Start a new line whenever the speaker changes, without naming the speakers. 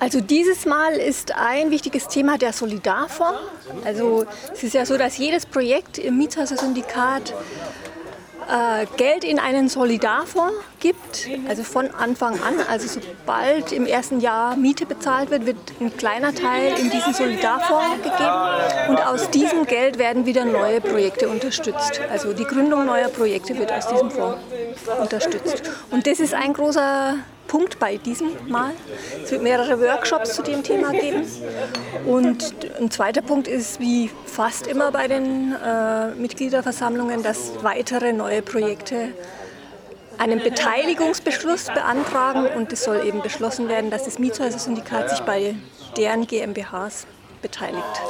Also dieses Mal ist ein wichtiges Thema der Solidarfonds. Also es ist ja so, dass jedes Projekt im Mietshäuser-Syndikat äh, Geld in einen Solidarfonds gibt, also von Anfang an. Also sobald im ersten Jahr Miete bezahlt wird, wird ein kleiner Teil in diesen Solidarfonds gegeben und aus diesem Geld werden wieder neue Projekte unterstützt. Also die Gründung neuer Projekte wird aus diesem Fonds unterstützt. Und das ist ein großer Punkt bei diesem Mal. Es wird mehrere Workshops zu dem Thema geben. Und ein zweiter Punkt ist, wie fast immer bei den äh, Mitgliederversammlungen, dass weitere neue Projekte einen Beteiligungsbeschluss beantragen und es soll eben beschlossen werden, dass das Mietshäuser-Syndikat sich bei deren GmbHs beteiligt.